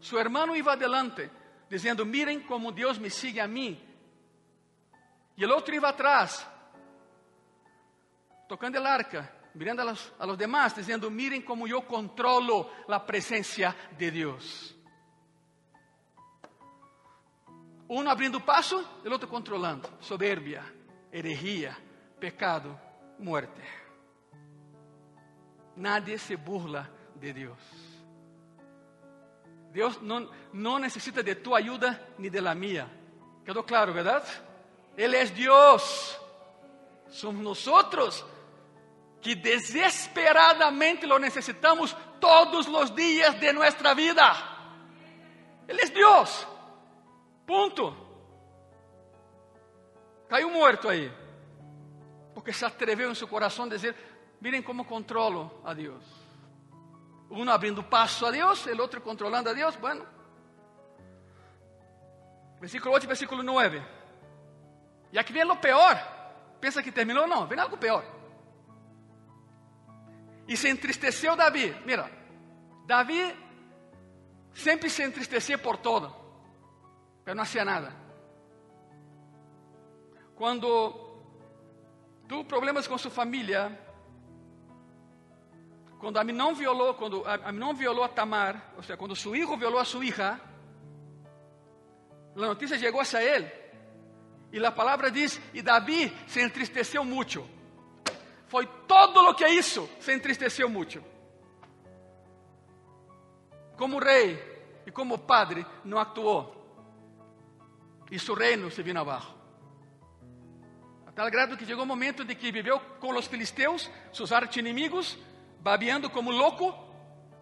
Su hermano iba adelante, dizendo: Miren como Deus me sigue a mim. E o outro iba atrás, tocando el arca, mirando a los, a los demás, dizendo: Miren como eu controlo a presença de Deus. Um abrindo passo, o outro controlando. Soberbia, herejia, pecado, muerte. Nadie se burla de Deus. Deus não, não necessita de tua ajuda nem de la minha. Quedou claro, verdade? Ele é Deus. Somos nós que desesperadamente lo necessitamos todos os dias de nossa vida. Ele é Deus. Ponto. Caiu morto aí. Porque se atreveu em seu coração a dizer: Miren como controlo a Deus. Um abrindo passo a Deus, o outro controlando a Deus. Bueno. Versículo 8 e versículo 9. E aqui vem o pior. Pensa que terminou? Não, vem algo pior. E se entristeceu Davi. Mira, Davi Sempre se entristecia por todo, pero não hacía nada. Quando tuvo problemas com sua família, quando Aminón violou, quando Aminón violou a Tamar, ou seja, quando seu filho violou a sua hija, a notícia chegou a ele. E a palavra diz: E Davi se entristeceu muito. Foi todo o que é isso, se entristeceu muito. Como rei e como padre, não actuou. E seu reino se vino abaixo. A tal grado que chegou o momento de que viveu com os filisteus, seus archi-inimigos, babeando como louco,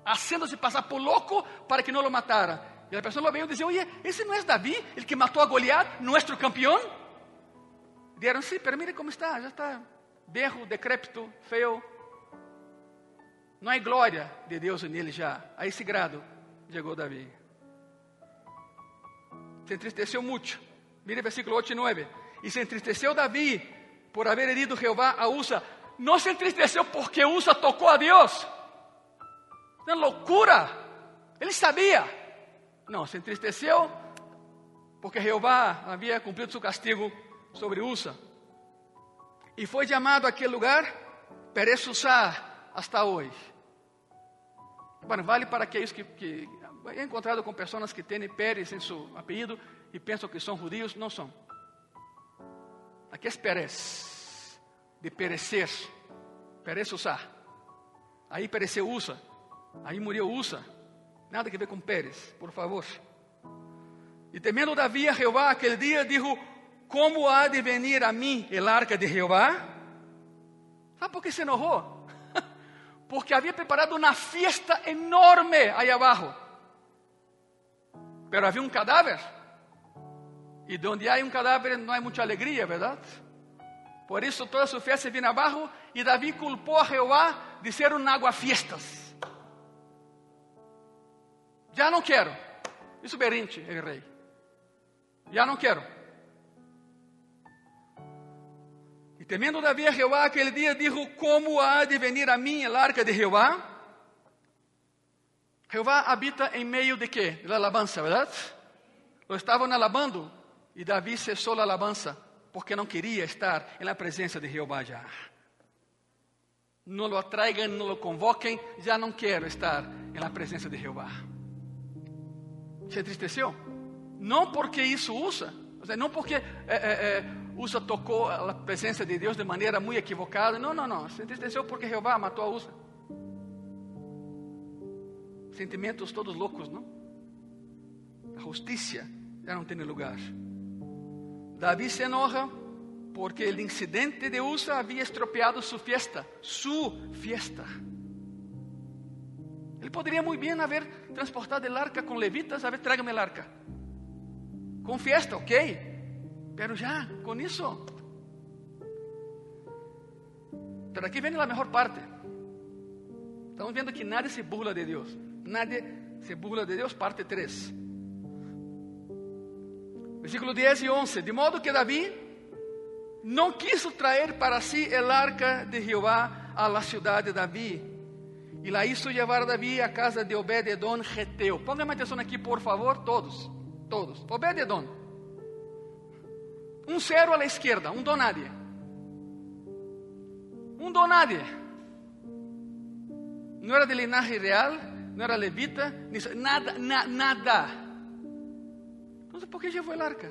haciéndose passar por louco para que não lo matara. E a pessoa veio e dizia: Oye, esse não é Davi, ele que matou a Goliat, nosso campeão? Disseram: Sim, pero mire como está, já está berro, decrépito, feio. Não há glória de Deus nele já. A esse grado chegou Davi. Se entristeceu muito. Mire versículo 8 e 9. E se entristeceu Davi por haver herido Jeová a Usa não se entristeceu porque Usa tocou a Deus. É loucura. Ele sabia. Não, se entristeceu porque Jeová havia cumprido seu castigo sobre Usa. E foi chamado aquele lugar Perez Usar hasta hoje. Bueno, vale para aqueles que, que he encontrado com pessoas que têm Pérez em seu apelido e pensam que são judios, não são. Aqui é Pérez de perecer. Perece usar. Aí pereceu Usa. Aí morreu Usa. Nada a ver com Pérez, por favor. E temendo Davi a Jeová aquele dia, disse: Como há de venir a mim el arca de Jeová? Sabe por que se enojou? *laughs* Porque havia preparado uma fiesta enorme aí abaixo. Pero havia um cadáver. E onde há um cadáver não há muita alegria, verdade? Por isso toda su fiesta vino abajo e Davi culpou a Jeová de ser um aguafiestas. Já não quero. Isso berinte, el rei. Já não quero. E temendo Davi a Jeová aquele dia, dijo: Como há de venir a mim el arca de Jeová? Jeová habita em meio de quê? Da alabança, verdade? Lo estavam alabando e Davi cessou a alabança porque não queria estar na presença de Jeová já. Não lo atraigan, não lo convoquem, já não quero estar na presença de Jeová. Se entristeceu? Não porque isso usa, não porque usa tocou a presença de Deus de maneira muito equivocada. Não, não, não. Se entristeceu porque Jeová matou a usa. Sentimentos todos loucos, não? A justiça já não tem lugar. Davi se enoja porque o incidente de Usa havia estropeado sua fiesta, sua fiesta. Ele poderia muito bem haver transportado o arca com levitas, a ver, trágame el arca. Com fiesta, ok. Pero já, com isso. Pero aqui vem a melhor parte. Estamos vendo que nadie se burla de Deus. Nadie se burla de Deus, parte 3. Versículo 10 e 11. De modo que Davi não quis trazer para si el arca de Jeová a la cidade de Davi. E lá hizo llevar a Davi a casa de Obed-edom Geteu. Pónganme atenção aqui, por favor, todos. Todos. Obed-edom. Um cero à la esquerda, um donadie. Um donadie. Não era de linaje real, não era levita, nada, na, nada. Entonces, ¿por qué llevó el arca?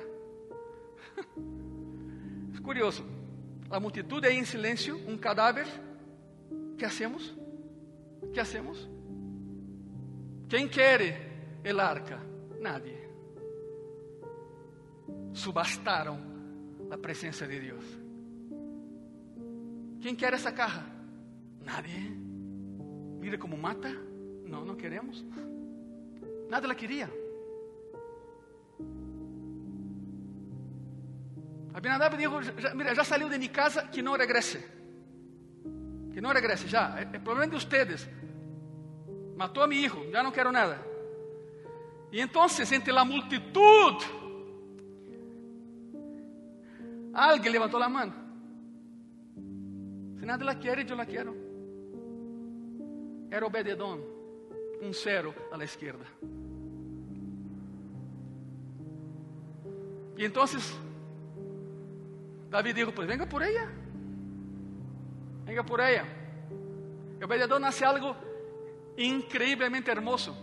Es curioso. A multitud aí em silêncio, um cadáver. que hacemos? que hacemos? Quem quer el arca? Nadie. Subastaram a presença de Deus. Quem quer essa caja? Nadie. Mira como mata. Não, não queremos. Nada ela queria. Abinadab dijo, mira, ya salió de mi casa, que no regrese. Que no regrese, ya. El problema de ustedes. Mató a mi hijo, ya no quiero nada. Y entonces, entre la multitud, alguien levantó la mano. Si nadie la quiere, yo la quiero. Era Obededón, um cero a la izquierda. Y entonces David dijo, pues venga por ella, venga por ella. El vereador hace algo increíblemente hermoso.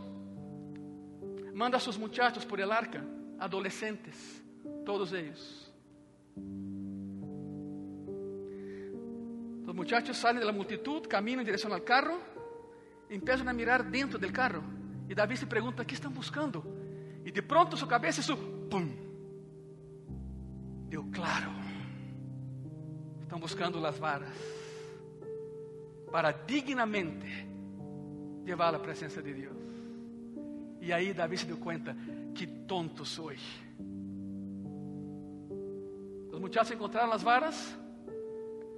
Manda a sus muchachos por el arca, adolescentes, todos ellos. Los muchachos salen de la multitud, caminan en dirección al carro empiezan a mirar dentro del carro. Y David se pregunta, ¿qué están buscando? Y de pronto su cabeza su ¡pum! Deu claro. Estão buscando las varas para dignamente llevar a presença de Deus. E aí Davi se deu conta, que tonto sou. Os muchachos encontraram as varas,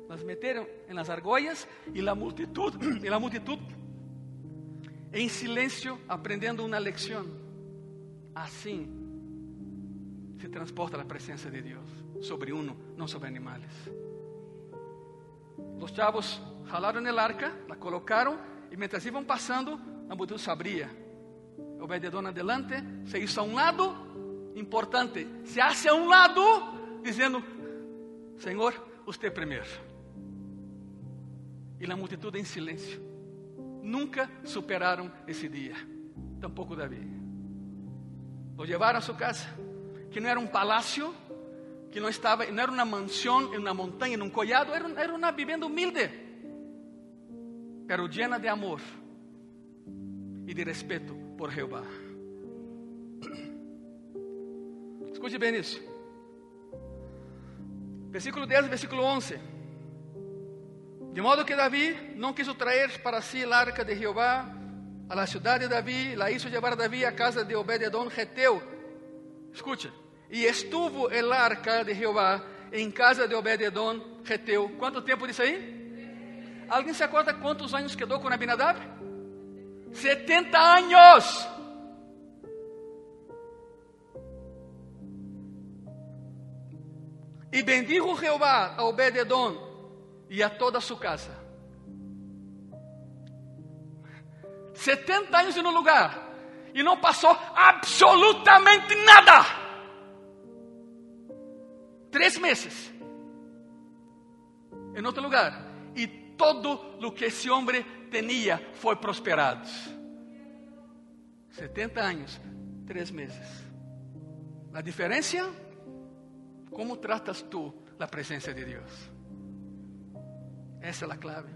las meteram em las argollas e a multitud, *clears throat* e a multitud em silêncio aprendendo uma lição. Assim se transporta a presença de Deus sobre uno, não sobre animais. Os chavos jalaram el arca, la colocaram e mientras iam passando, a se abria. Obededón adelante, se hizo a um lado, importante, se hace a um lado, dizendo: Senhor, usted primeiro. E a multitud em silêncio. Nunca superaram esse dia, tampouco Davi. Lo llevaram a sua casa, que não era um palácio, que não estava, não era uma mansão em uma montanha, em um collado, era, era uma vivenda humilde, pero llena de amor e de respeto por Jeová. Escute bem isso. Versículo 10, versículo 11. De modo que Davi não quis trazer para si a arca de Jeová a la ciudad de Davi, la hizo llevar Davi a casa de Obededón Geteu. Escucha. E estuvo el arca de Jeová em casa de Obededón Geteu. Quanto tempo disso aí? Alguém se acorda quantos anos quedou com Abinadab? 70 anos. E bendijo Jeová a Obededón e a toda sua casa. 70 anos em um lugar e não passou absolutamente nada. Três meses em outro lugar e todo o que esse homem tinha foi prosperado. 70 anos, três meses. A diferença? Como tratas tu a presença de Deus? Essa é a clave.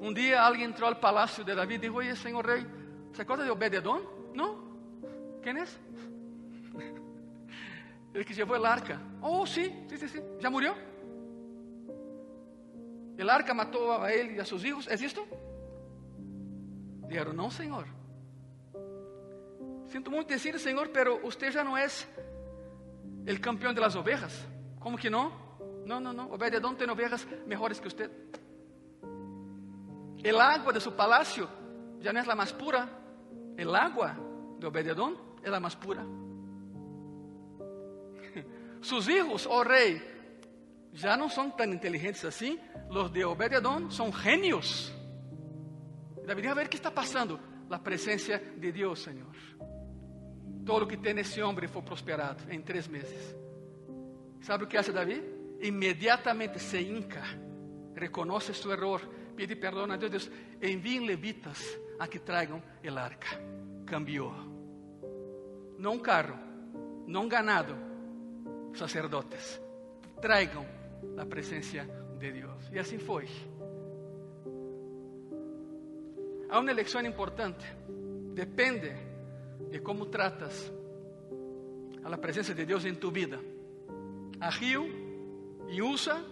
Um dia alguém entrou ao palácio de Davi e disse: Oye, senhor rei, ¿se acorda de Obededón? Não? Quem é? *laughs* Ele que levou o arca. Oh, sim, sim, sim, sim. Já morreu? El arca matou a ele e a seus filhos. ¿Es isto? Disseram: Não, senhor. Sinto muito dizer, senhor, pero usted já não é el campeão de las ovejas. Como que não? Não, não, não. Obededón tem ovejas melhores que usted. El agua de su palacio ya no es la más pura. El agua de Obededón es la más pura. *laughs* Sus hijos, oh rey, ya no son tan inteligentes así. Los de Obededón son genios. Debería ver qué está pasando. La presencia de Dios, Señor. Todo lo que tiene ese hombre fue prosperado en tres meses. ¿Sabe o que hace David? Inmediatamente se hinca, reconoce su error, pide perdão a Deus, Deus, enviem levitas a que tragam el arca. Cambiou. Não carro, não ganado, sacerdotes. Tragam a presença de Deus. E assim foi. Há uma eleição importante. Depende de como tratas a presença de Deus em tu vida. Agiu e usa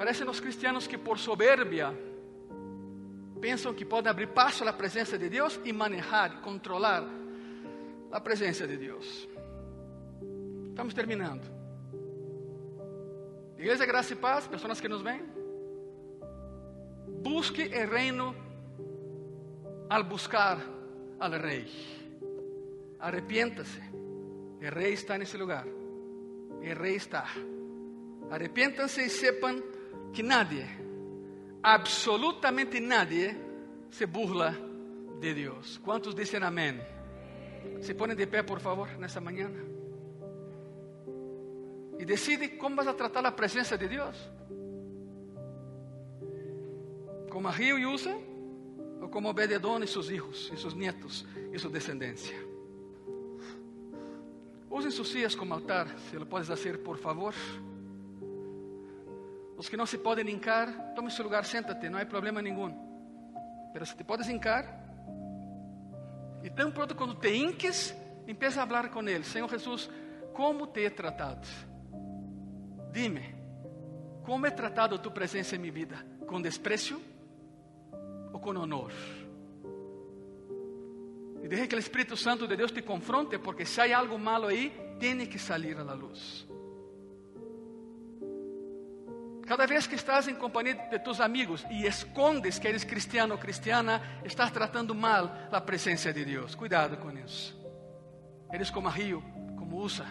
Parecem os cristianos que por soberbia pensam que podem abrir passo à presença de Deus e manejar, controlar a presença de Deus. Estamos terminando. Igreja Graça e Paz, pessoas que nos veem, busque o reino al buscar al rei. Arrepiéntase. O rei está nesse lugar. O rei está. Arrepiéntanse e sepan que nadie, absolutamente nadie, se burla de Deus. Quantos dizem amém? Se ponem de pé, por favor, nessa manhã. E decide como vas a tratar a presença de Deus. Como a Rio e Usa, ou como Obededon e seus filhos, e seus netos, e sua descendência. Usem seus dias como altar, se lo podes fazer, por favor. Os que não se podem hincar, tome seu lugar, senta-te, não há problema nenhum. Mas se te podes hincar, e tão pronto quando te hinques, empieza a falar com Ele: Senhor Jesus, como te he tratado? Dime, como he tratado tu presença em minha vida? Com desprezo ou com honor? E deixe que o Espírito Santo de Deus te confronte, porque se há algo malo aí, tem que sair à luz. Cada vez que estás em companhia de tus amigos e escondes que eres cristiano ou cristiana, estás tratando mal a presença de Deus. Cuidado com isso. Eres como Rio, como Usa.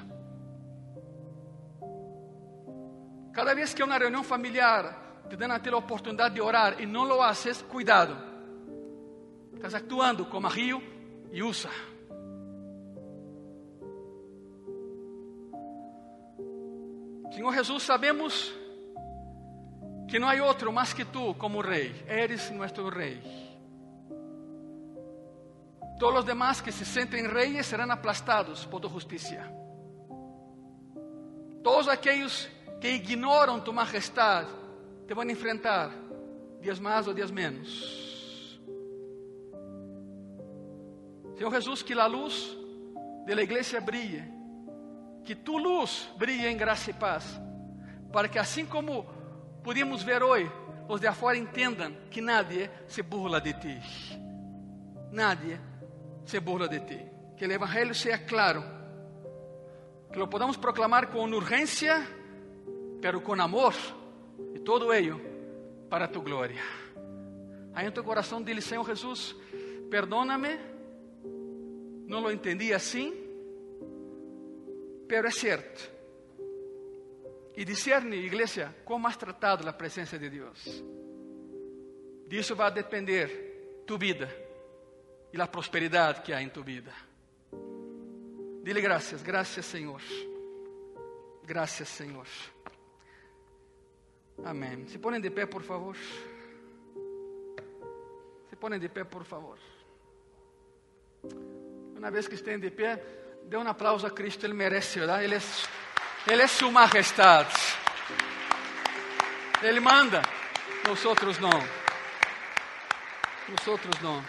Cada vez que há uma reunião familiar te dão a ter a oportunidade de orar e não lo haces, cuidado. Estás actuando como Rio e Usa. Senhor Jesus, sabemos que não há outro mais que tu como rei. Eres nosso rei. Todos os demás que se sentem reis serão aplastados por tu justiça. Todos aqueles que ignoram tu majestade te vão enfrentar, dias mais ou dias menos. Senhor Jesus, que a luz da igreja brilhe, que tu luz brilhe em graça e paz, para que assim como podíamos ver hoje, os de afuera entendam que nadie se burla de ti. Nadie se burla de ti. Que o Evangelho seja claro. Que lo podamos proclamar com urgência, pero com amor. E todo ello para tu glória. Aí em tu coração, dile: Senhor Jesus, perdóname. Não lo entendi assim, pero é certo e discerne, igreja, como has tratado a presença de Deus. Disso vai depender tu vida e a prosperidade que há em tu vida. Dile graças, graças Senhor. Graças Senhor. Amém. Se ponem de pé, por favor. Se ponem de pé, por favor. Uma vez que estejam de pé, dê um aplauso a Cristo, Ele merece, verdade? Ele é ele é sua majestade. Ele manda, nós outros não. Nós outros não.